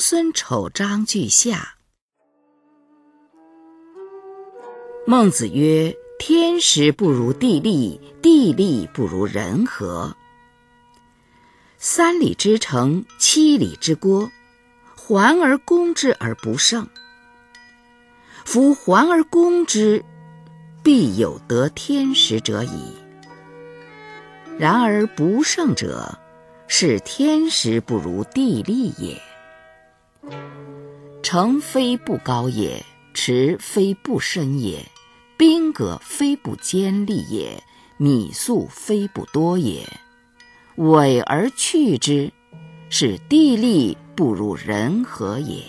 孙丑章句下。孟子曰：“天时不如地利，地利不如人和。三里之城，七里之郭，环而攻之而不胜。夫环而攻之，必有得天时者矣。然而不胜者，是天时不如地利也。城非不高也，池非不深也。”兵革非不坚利也，米粟非不多也，委而去之，是地利不如人和也。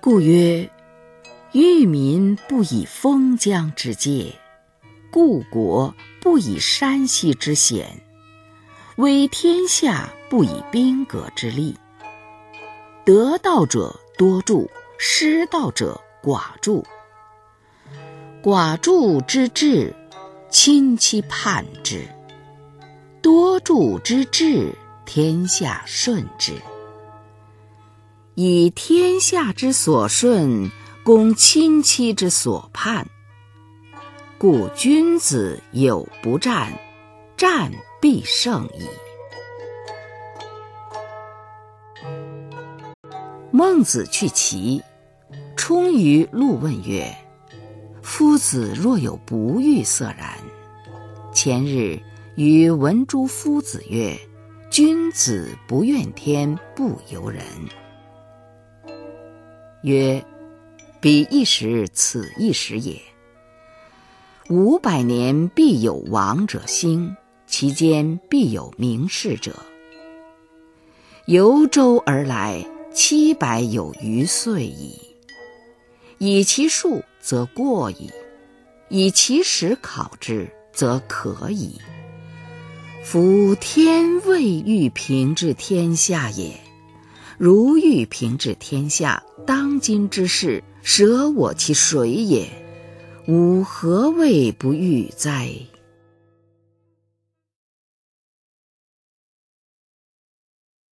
故曰：欲民不以封疆之界，故国不以山溪之险，威天下不以兵革之利。得道者多助，失道者寡助。寡助之至，亲戚叛之；多助之至，天下顺之。以天下之所顺，攻亲戚之所叛。故君子有不战，战必胜矣。孟子去齐，冲于陆问曰。夫子若有不欲色然。前日与闻诸夫子曰：“君子不怨天，不尤人。”曰：“彼一时，此一时也。五百年必有亡者兴，其间必有名士者。由周而来，七百有余岁矣。以其数。”则过矣，以其时考之，则可矣。夫天未欲平治天下也，如欲平治天下，当今之事，舍我其谁也？吾何谓不欲哉？